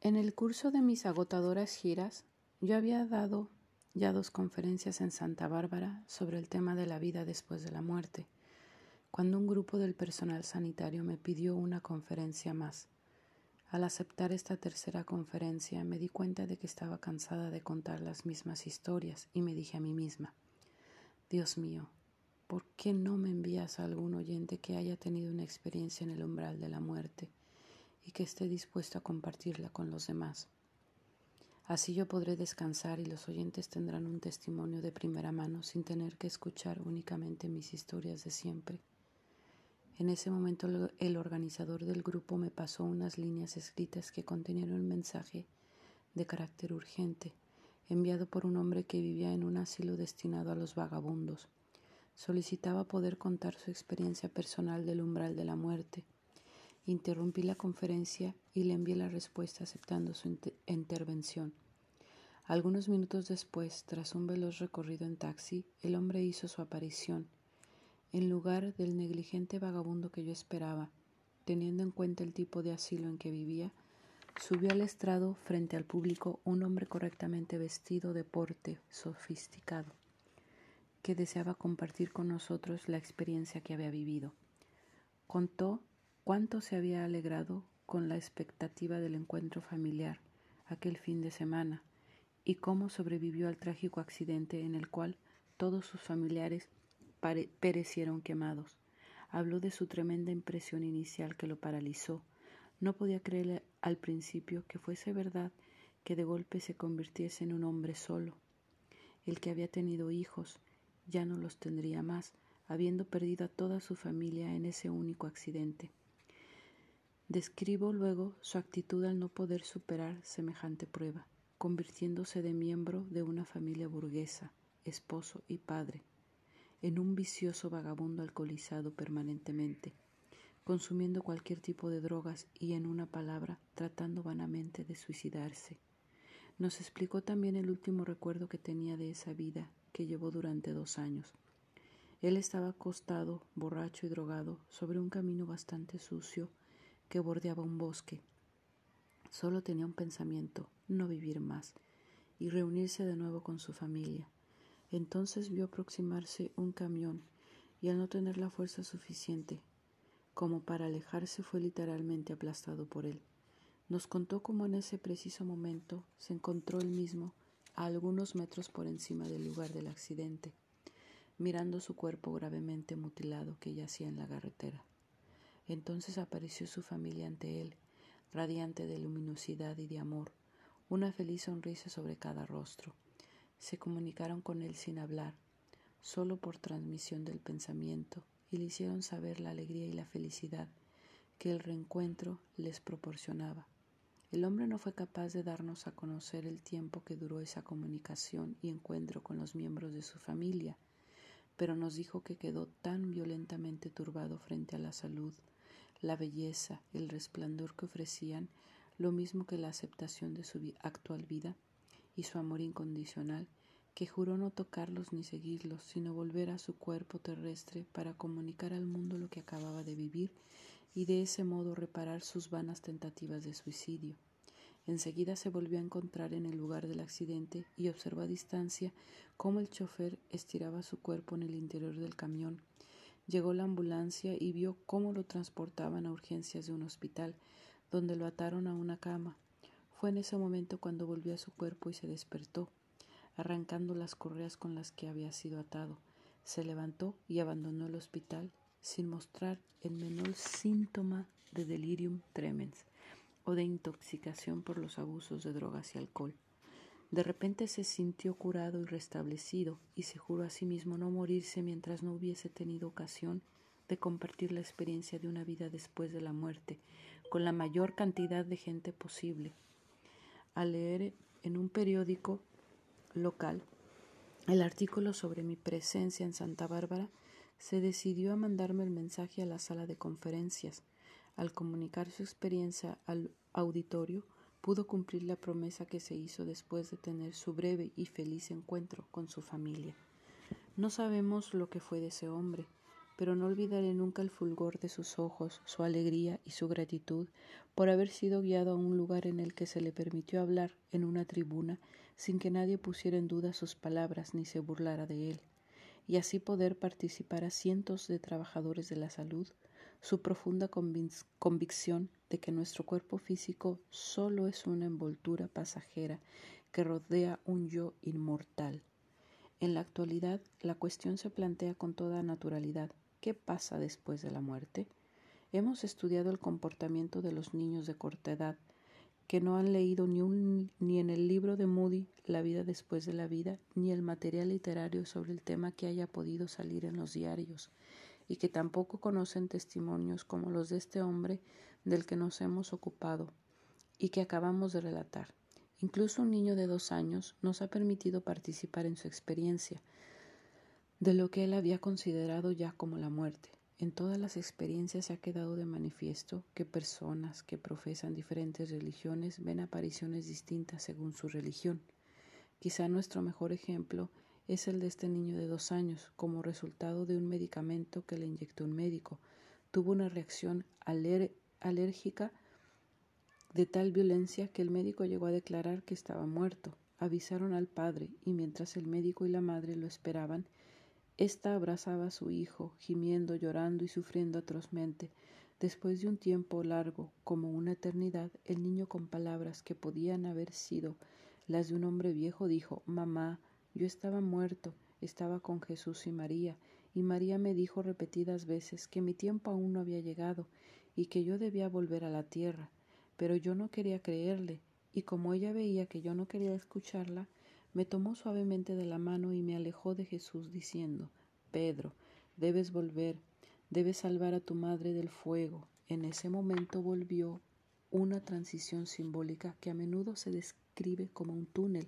En el curso de mis agotadoras giras, yo había dado ya dos conferencias en Santa Bárbara sobre el tema de la vida después de la muerte, cuando un grupo del personal sanitario me pidió una conferencia más. Al aceptar esta tercera conferencia me di cuenta de que estaba cansada de contar las mismas historias y me dije a mí misma, Dios mío, ¿por qué no me envías a algún oyente que haya tenido una experiencia en el umbral de la muerte y que esté dispuesto a compartirla con los demás? Así yo podré descansar y los oyentes tendrán un testimonio de primera mano sin tener que escuchar únicamente mis historias de siempre. En ese momento el organizador del grupo me pasó unas líneas escritas que contenían un mensaje de carácter urgente, enviado por un hombre que vivía en un asilo destinado a los vagabundos. Solicitaba poder contar su experiencia personal del umbral de la muerte. Interrumpí la conferencia y le envié la respuesta aceptando su intervención. Algunos minutos después, tras un veloz recorrido en taxi, el hombre hizo su aparición. En lugar del negligente vagabundo que yo esperaba, teniendo en cuenta el tipo de asilo en que vivía, subió al estrado frente al público un hombre correctamente vestido de porte sofisticado, que deseaba compartir con nosotros la experiencia que había vivido. Contó cuánto se había alegrado con la expectativa del encuentro familiar aquel fin de semana y cómo sobrevivió al trágico accidente en el cual todos sus familiares perecieron quemados. Habló de su tremenda impresión inicial que lo paralizó. No podía creer al principio que fuese verdad que de golpe se convirtiese en un hombre solo. El que había tenido hijos ya no los tendría más, habiendo perdido a toda su familia en ese único accidente. Describo luego su actitud al no poder superar semejante prueba convirtiéndose de miembro de una familia burguesa, esposo y padre, en un vicioso vagabundo alcoholizado permanentemente, consumiendo cualquier tipo de drogas y, en una palabra, tratando vanamente de suicidarse. Nos explicó también el último recuerdo que tenía de esa vida que llevó durante dos años. Él estaba acostado, borracho y drogado, sobre un camino bastante sucio que bordeaba un bosque. Solo tenía un pensamiento, no vivir más, y reunirse de nuevo con su familia. Entonces vio aproximarse un camión, y al no tener la fuerza suficiente como para alejarse fue literalmente aplastado por él. Nos contó cómo en ese preciso momento se encontró él mismo a algunos metros por encima del lugar del accidente, mirando su cuerpo gravemente mutilado que yacía en la carretera. Entonces apareció su familia ante él, radiante de luminosidad y de amor, una feliz sonrisa sobre cada rostro. Se comunicaron con él sin hablar, solo por transmisión del pensamiento, y le hicieron saber la alegría y la felicidad que el reencuentro les proporcionaba. El hombre no fue capaz de darnos a conocer el tiempo que duró esa comunicación y encuentro con los miembros de su familia, pero nos dijo que quedó tan violentamente turbado frente a la salud, la belleza, el resplandor que ofrecían, lo mismo que la aceptación de su actual vida y su amor incondicional, que juró no tocarlos ni seguirlos, sino volver a su cuerpo terrestre para comunicar al mundo lo que acababa de vivir y de ese modo reparar sus vanas tentativas de suicidio. Enseguida se volvió a encontrar en el lugar del accidente y observó a distancia cómo el chofer estiraba su cuerpo en el interior del camión. Llegó la ambulancia y vio cómo lo transportaban a urgencias de un hospital, donde lo ataron a una cama. Fue en ese momento cuando volvió a su cuerpo y se despertó, arrancando las correas con las que había sido atado. Se levantó y abandonó el hospital sin mostrar el menor síntoma de delirium tremens o de intoxicación por los abusos de drogas y alcohol. De repente se sintió curado y restablecido y se juró a sí mismo no morirse mientras no hubiese tenido ocasión de compartir la experiencia de una vida después de la muerte con la mayor cantidad de gente posible. Al leer en un periódico local el artículo sobre mi presencia en Santa Bárbara, se decidió a mandarme el mensaje a la sala de conferencias. Al comunicar su experiencia al auditorio, pudo cumplir la promesa que se hizo después de tener su breve y feliz encuentro con su familia. No sabemos lo que fue de ese hombre, pero no olvidaré nunca el fulgor de sus ojos, su alegría y su gratitud por haber sido guiado a un lugar en el que se le permitió hablar en una tribuna sin que nadie pusiera en duda sus palabras ni se burlara de él, y así poder participar a cientos de trabajadores de la salud, su profunda convicción de que nuestro cuerpo físico solo es una envoltura pasajera que rodea un yo inmortal. En la actualidad, la cuestión se plantea con toda naturalidad. ¿Qué pasa después de la muerte? Hemos estudiado el comportamiento de los niños de corta edad, que no han leído ni, ni en el libro de Moody La vida después de la vida, ni el material literario sobre el tema que haya podido salir en los diarios, y que tampoco conocen testimonios como los de este hombre del que nos hemos ocupado y que acabamos de relatar. Incluso un niño de dos años nos ha permitido participar en su experiencia, de lo que él había considerado ya como la muerte. En todas las experiencias se ha quedado de manifiesto que personas que profesan diferentes religiones ven apariciones distintas según su religión. Quizá nuestro mejor ejemplo es el de este niño de dos años, como resultado de un medicamento que le inyectó un médico. Tuvo una reacción alérgica de tal violencia que el médico llegó a declarar que estaba muerto. Avisaron al padre y mientras el médico y la madre lo esperaban, esta abrazaba a su hijo, gimiendo, llorando y sufriendo atrozmente. Después de un tiempo largo, como una eternidad, el niño con palabras que podían haber sido las de un hombre viejo dijo Mamá, yo estaba muerto, estaba con Jesús y María, y María me dijo repetidas veces que mi tiempo aún no había llegado y que yo debía volver a la tierra. Pero yo no quería creerle, y como ella veía que yo no quería escucharla, me tomó suavemente de la mano y me alejó de Jesús diciendo Pedro, debes volver, debes salvar a tu madre del fuego. En ese momento volvió una transición simbólica que a menudo se describe como un túnel.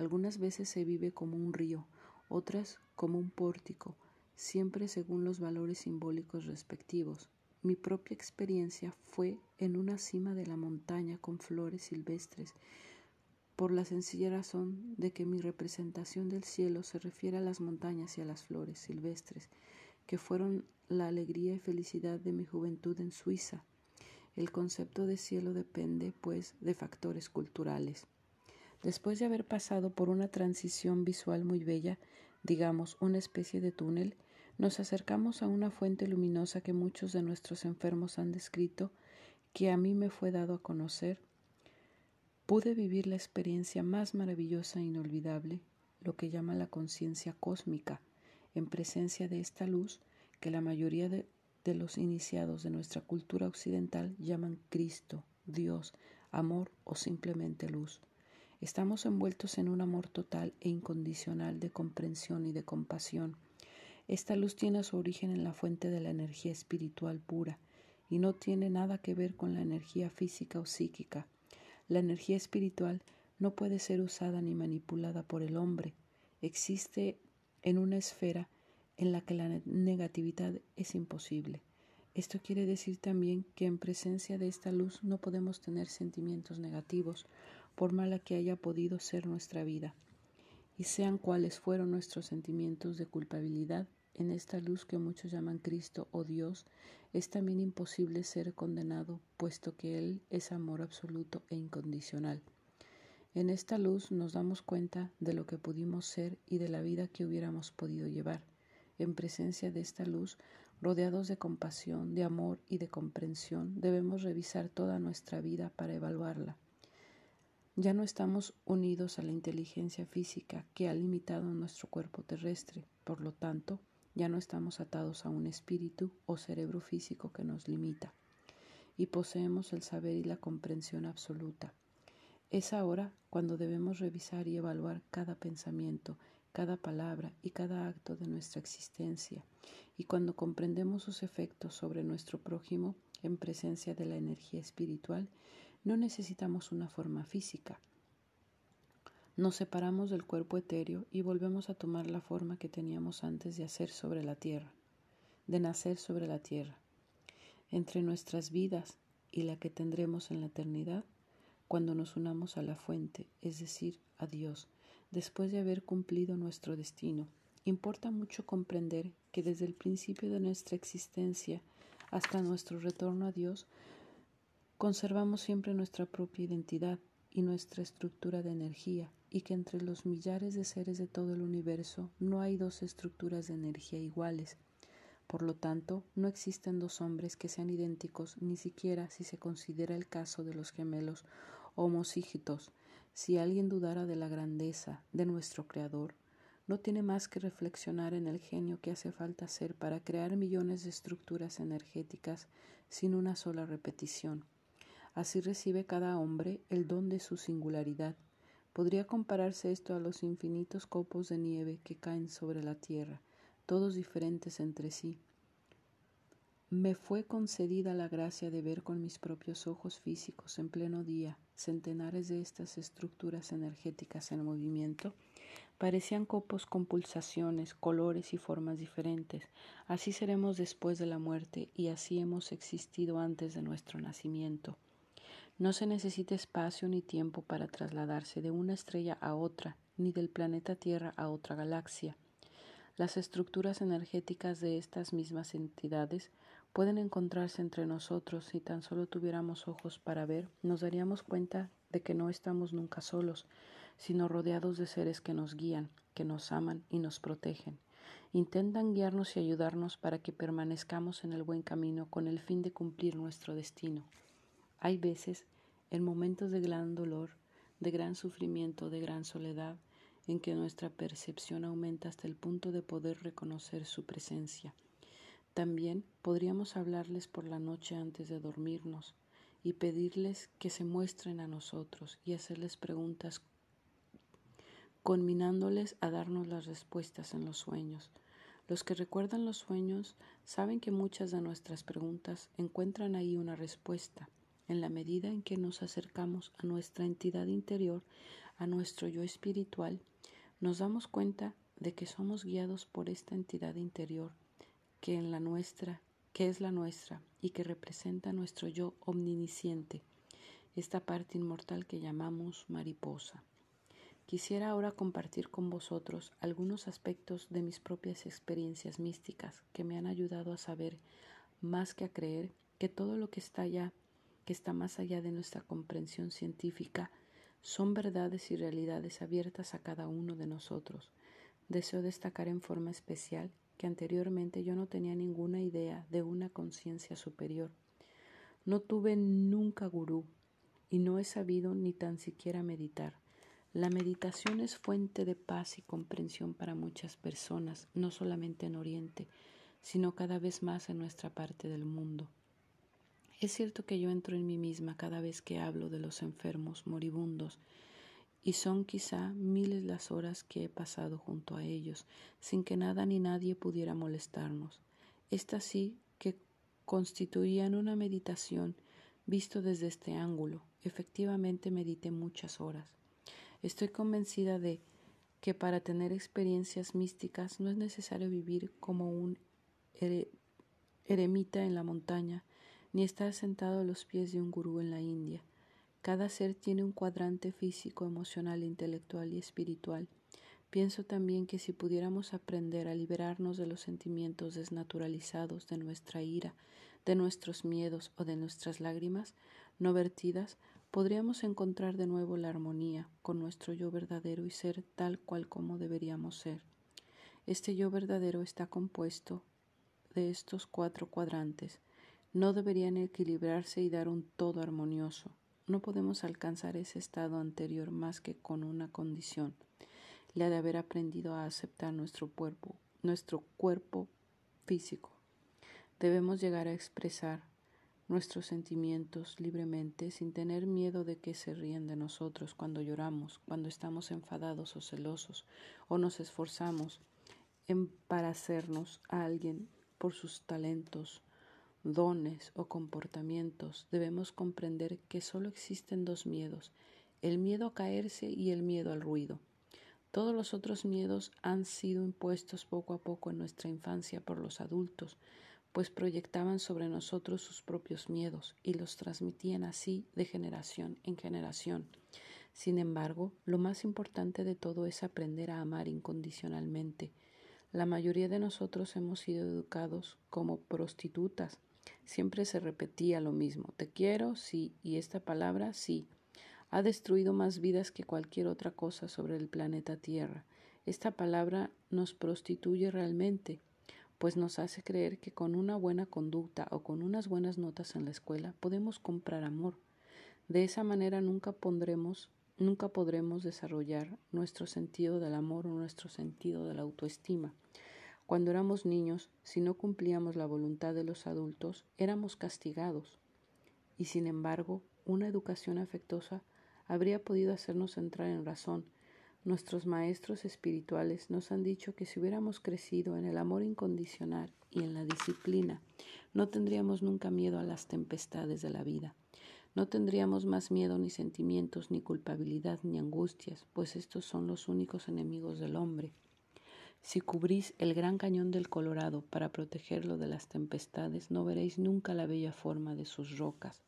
Algunas veces se vive como un río, otras como un pórtico, siempre según los valores simbólicos respectivos. Mi propia experiencia fue en una cima de la montaña con flores silvestres por la sencilla razón de que mi representación del cielo se refiere a las montañas y a las flores silvestres, que fueron la alegría y felicidad de mi juventud en Suiza. El concepto de cielo depende, pues, de factores culturales. Después de haber pasado por una transición visual muy bella, digamos una especie de túnel, nos acercamos a una fuente luminosa que muchos de nuestros enfermos han descrito, que a mí me fue dado a conocer pude vivir la experiencia más maravillosa e inolvidable, lo que llama la conciencia cósmica, en presencia de esta luz que la mayoría de, de, los iniciados de nuestra cultura occidental llaman Cristo, Dios, amor o simplemente luz. Estamos envueltos en un amor total e incondicional de comprensión y de compasión. Esta luz tiene su origen en la fuente de la energía espiritual pura y no tiene nada que ver con la energía física o psíquica. La energía espiritual no puede ser usada ni manipulada por el hombre. Existe en una esfera en la que la negatividad es imposible. Esto quiere decir también que en presencia de esta luz no podemos tener sentimientos negativos, por mala que haya podido ser nuestra vida. Y sean cuales fueron nuestros sentimientos de culpabilidad, en esta luz que muchos llaman Cristo o Dios, es también imposible ser condenado, puesto que Él es amor absoluto e incondicional. En esta luz nos damos cuenta de lo que pudimos ser y de la vida que hubiéramos podido llevar. En presencia de esta luz, rodeados de compasión, de amor y de comprensión, debemos revisar toda nuestra vida para evaluarla. Ya no estamos unidos a la inteligencia física que ha limitado nuestro cuerpo terrestre, por lo tanto, ya no estamos atados a un espíritu o cerebro físico que nos limita. Y poseemos el saber y la comprensión absoluta. Es ahora cuando debemos revisar y evaluar cada pensamiento, cada palabra y cada acto de nuestra existencia, y cuando comprendemos sus efectos sobre nuestro prójimo en presencia de la energía espiritual, no necesitamos una forma física, nos separamos del cuerpo etéreo y volvemos a tomar la forma que teníamos antes de hacer sobre la tierra, de nacer sobre la tierra. Entre nuestras vidas y la que tendremos en la eternidad, cuando nos unamos a la fuente, es decir, a Dios, después de haber cumplido nuestro destino, importa mucho comprender que desde el principio de nuestra existencia hasta nuestro retorno a Dios, conservamos siempre nuestra propia identidad y nuestra estructura de energía, y que entre los millares de seres de todo el universo no hay dos estructuras de energía iguales. Por lo tanto, no existen dos hombres que sean idénticos, ni siquiera si se considera el caso de los gemelos homocígitos. Si alguien dudara de la grandeza de nuestro Creador, no tiene más que reflexionar en el genio que hace falta hacer para crear millones de estructuras energéticas sin una sola repetición. Así recibe cada hombre el don de su singularidad. Podría compararse esto a los infinitos copos de nieve que caen sobre la tierra, todos diferentes entre sí. Me fue concedida la gracia de ver con mis propios ojos físicos en pleno día centenares de estas estructuras energéticas en movimiento Parecían copos con pulsaciones, colores y formas diferentes. Así seremos después de la muerte y así hemos existido antes de nuestro nacimiento. No se necesita espacio ni tiempo para trasladarse de una estrella a otra, ni del planeta Tierra a otra galaxia. Las estructuras energéticas de estas mismas entidades pueden encontrarse entre nosotros si tan solo tuviéramos ojos para ver, nos daríamos cuenta de que no estamos nunca solos, sino rodeados de seres que nos guían, que nos aman y nos protegen. Intentan guiarnos y ayudarnos para que permanezcamos en el buen camino con el fin de cumplir nuestro destino. Hay veces, en momentos de gran dolor, de gran sufrimiento, de gran soledad, en que nuestra percepción aumenta hasta el punto de poder reconocer su presencia. También podríamos hablarles por la noche antes de dormirnos y pedirles que se muestren a nosotros y hacerles preguntas conminándoles a darnos las respuestas en los sueños. Los que recuerdan los sueños saben que muchas de nuestras preguntas encuentran ahí una respuesta, en la medida en que nos acercamos a nuestra entidad interior, a nuestro yo espiritual, nos damos cuenta de que somos guiados por esta entidad interior, que en la nuestra, que es la nuestra y que representa nuestro yo omnisciente, esta parte inmortal que llamamos mariposa. Quisiera ahora compartir con vosotros algunos aspectos de mis propias experiencias místicas que me han ayudado a saber, más que a creer, que todo lo que está allá, que está más allá de nuestra comprensión científica, son verdades y realidades abiertas a cada uno de nosotros. Deseo destacar en forma especial que anteriormente yo no tenía ninguna idea de una conciencia superior. No tuve nunca gurú y no he sabido ni tan siquiera meditar. La meditación es fuente de paz y comprensión para muchas personas, no solamente en Oriente, sino cada vez más en nuestra parte del mundo. Es cierto que yo entro en mí misma cada vez que hablo de los enfermos, moribundos, y son quizá miles las horas que he pasado junto a ellos, sin que nada ni nadie pudiera molestarnos. Esta sí que constituían una meditación visto desde este ángulo. Efectivamente medité muchas horas. Estoy convencida de que para tener experiencias místicas no es necesario vivir como un eremita en la montaña, ni estar sentado a los pies de un gurú en la India. Cada ser tiene un cuadrante físico, emocional, intelectual y espiritual. Pienso también que si pudiéramos aprender a liberarnos de los sentimientos desnaturalizados, de nuestra ira, de nuestros miedos o de nuestras lágrimas no vertidas, podríamos encontrar de nuevo la armonía con nuestro yo verdadero y ser tal cual como deberíamos ser. Este yo verdadero está compuesto de estos cuatro cuadrantes. No deberían equilibrarse y dar un todo armonioso. No podemos alcanzar ese estado anterior más que con una condición, la de haber aprendido a aceptar nuestro cuerpo, nuestro cuerpo físico. Debemos llegar a expresar nuestros sentimientos libremente sin tener miedo de que se ríen de nosotros cuando lloramos, cuando estamos enfadados o celosos o nos esforzamos en parecernos a alguien por sus talentos, dones o comportamientos. Debemos comprender que solo existen dos miedos, el miedo a caerse y el miedo al ruido. Todos los otros miedos han sido impuestos poco a poco en nuestra infancia por los adultos, pues proyectaban sobre nosotros sus propios miedos y los transmitían así de generación en generación. Sin embargo, lo más importante de todo es aprender a amar incondicionalmente. La mayoría de nosotros hemos sido educados como prostitutas. Siempre se repetía lo mismo. Te quiero, sí, y esta palabra, sí. Ha destruido más vidas que cualquier otra cosa sobre el planeta Tierra. Esta palabra nos prostituye realmente, pues nos hace creer que con una buena conducta o con unas buenas notas en la escuela podemos comprar amor. De esa manera nunca pondremos nunca podremos desarrollar nuestro sentido del amor o nuestro sentido de la autoestima. Cuando éramos niños, si no cumplíamos la voluntad de los adultos, éramos castigados. Y sin embargo, una educación afectuosa habría podido hacernos entrar en razón. Nuestros maestros espirituales nos han dicho que si hubiéramos crecido en el amor incondicional y en la disciplina, no tendríamos nunca miedo a las tempestades de la vida. No tendríamos más miedo ni sentimientos, ni culpabilidad, ni angustias, pues estos son los únicos enemigos del hombre. Si cubrís el gran cañón del Colorado para protegerlo de las tempestades, no veréis nunca la bella forma de sus rocas.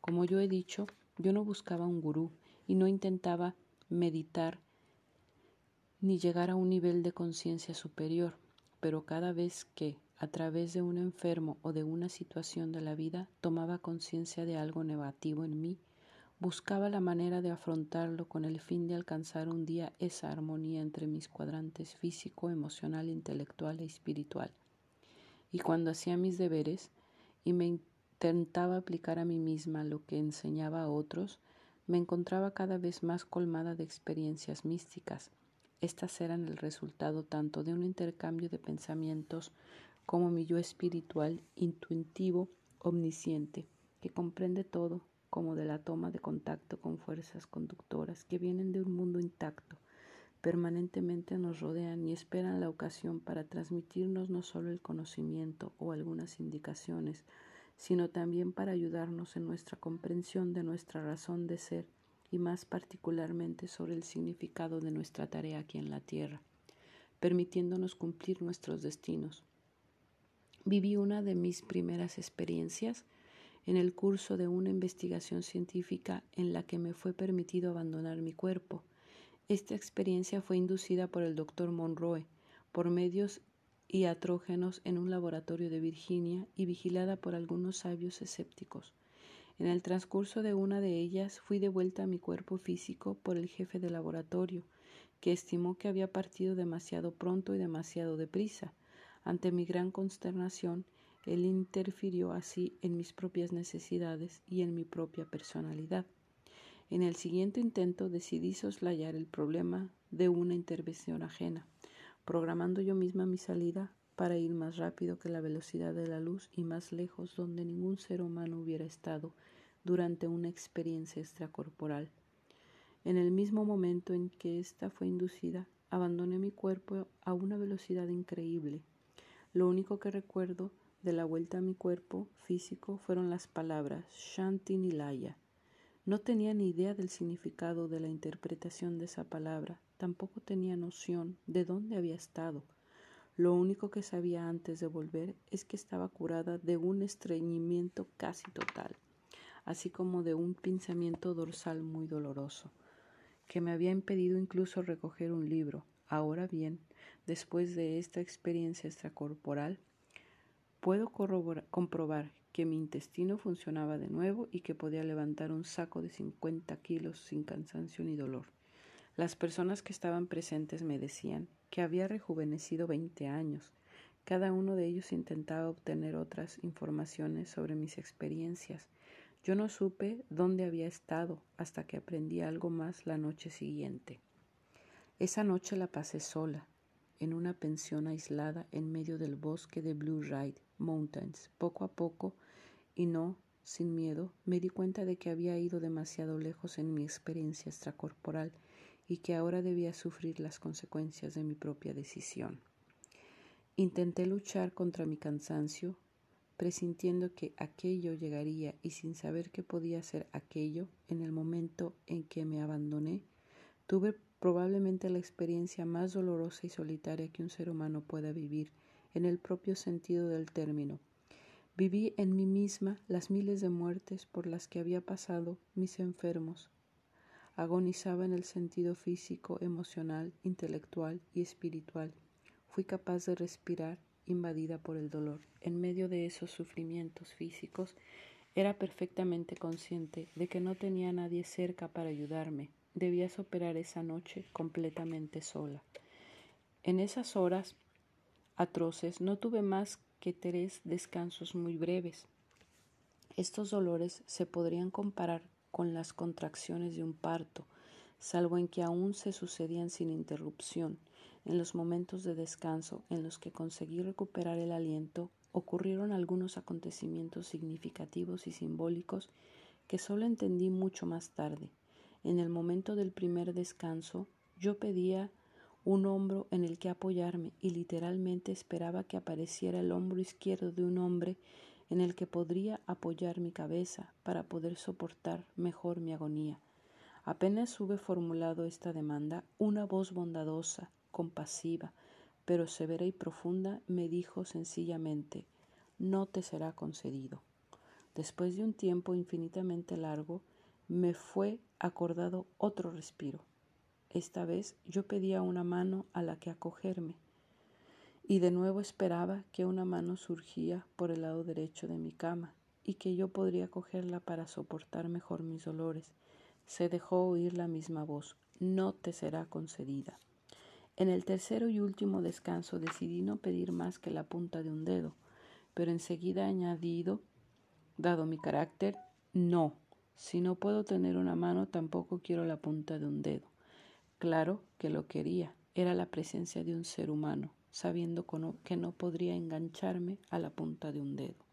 Como yo he dicho, yo no buscaba un gurú y no intentaba meditar ni llegar a un nivel de conciencia superior, pero cada vez que, a través de un enfermo o de una situación de la vida, tomaba conciencia de algo negativo en mí, buscaba la manera de afrontarlo con el fin de alcanzar un día esa armonía entre mis cuadrantes físico, emocional, intelectual e espiritual. Y cuando hacía mis deberes y me intentaba aplicar a mí misma lo que enseñaba a otros, me encontraba cada vez más colmada de experiencias místicas. Estas eran el resultado tanto de un intercambio de pensamientos como mi yo espiritual, intuitivo, omnisciente, que comprende todo, como de la toma de contacto con fuerzas conductoras que vienen de un mundo intacto, permanentemente nos rodean y esperan la ocasión para transmitirnos no solo el conocimiento o algunas indicaciones, sino también para ayudarnos en nuestra comprensión de nuestra razón de ser y más particularmente sobre el significado de nuestra tarea aquí en la tierra, permitiéndonos cumplir nuestros destinos. Viví una de mis primeras experiencias en el curso de una investigación científica en la que me fue permitido abandonar mi cuerpo. Esta experiencia fue inducida por el doctor Monroe por medios iatrógenos en un laboratorio de Virginia y vigilada por algunos sabios escépticos. En el transcurso de una de ellas fui devuelta a mi cuerpo físico por el jefe de laboratorio, que estimó que había partido demasiado pronto y demasiado deprisa. Ante mi gran consternación, él interfirió así en mis propias necesidades y en mi propia personalidad. En el siguiente intento decidí soslayar el problema de una intervención ajena, programando yo misma mi salida para ir más rápido que la velocidad de la luz y más lejos donde ningún ser humano hubiera estado durante una experiencia extracorporal. En el mismo momento en que ésta fue inducida, abandoné mi cuerpo a una velocidad increíble lo único que recuerdo de la vuelta a mi cuerpo físico fueron las palabras Shanti Nilaya. No tenía ni idea del significado de la interpretación de esa palabra, tampoco tenía noción de dónde había estado. Lo único que sabía antes de volver es que estaba curada de un estreñimiento casi total, así como de un pinzamiento dorsal muy doloroso, que me había impedido incluso recoger un libro. Ahora bien, después de esta experiencia extracorporal, puedo comprobar que mi intestino funcionaba de nuevo y que podía levantar un saco de 50 kilos sin cansancio ni dolor. Las personas que estaban presentes me decían que había rejuvenecido 20 años. Cada uno de ellos intentaba obtener otras informaciones sobre mis experiencias. Yo no supe dónde había estado hasta que aprendí algo más la noche siguiente. Esa noche la pasé sola, en una pensión aislada en medio del bosque de Blue Ride Mountains. Poco a poco, y no sin miedo, me di cuenta de que había ido demasiado lejos en mi experiencia extracorporal y que ahora debía sufrir las consecuencias de mi propia decisión. Intenté luchar contra mi cansancio, presintiendo que aquello llegaría y sin saber qué podía ser aquello, en el momento en que me abandoné, tuve probablemente la experiencia más dolorosa y solitaria que un ser humano pueda vivir, en el propio sentido del término. Viví en mí misma las miles de muertes por las que había pasado mis enfermos. Agonizaba en el sentido físico, emocional, intelectual y espiritual. fui capaz de respirar invadida por el dolor. En medio de esos sufrimientos físicos, era perfectamente consciente de que no tenía nadie cerca para ayudarme. Debías operar esa noche completamente sola. En esas horas atroces no tuve más que tres descansos muy breves. Estos dolores se podrían comparar con las contracciones de un parto, salvo en que aún se sucedían sin interrupción. En los momentos de descanso en los que conseguí recuperar el aliento, ocurrieron algunos acontecimientos significativos y simbólicos que solo entendí mucho más tarde. En el momento del primer descanso, yo pedía un hombro en el que apoyarme y literalmente esperaba que apareciera el hombro izquierdo de un hombre en el que podría apoyar mi cabeza para poder soportar mejor mi agonía. Apenas hube formulado esta demanda, una voz bondadosa, compasiva, pero severa y profunda me dijo sencillamente no te será concedido. Después de un tiempo infinitamente largo, me fue acordado otro respiro. Esta vez yo pedía una mano a la que acogerme, y de nuevo esperaba que una mano surgía por el lado derecho de mi cama y que yo podría cogerla para soportar mejor mis dolores. Se dejó oír la misma voz, no te será concedida. En el tercero y último descanso decidí no pedir más que la punta de un dedo, pero enseguida añadido, dado mi carácter, no. Si no puedo tener una mano, tampoco quiero la punta de un dedo. Claro que lo quería, era la presencia de un ser humano, sabiendo que no podría engancharme a la punta de un dedo.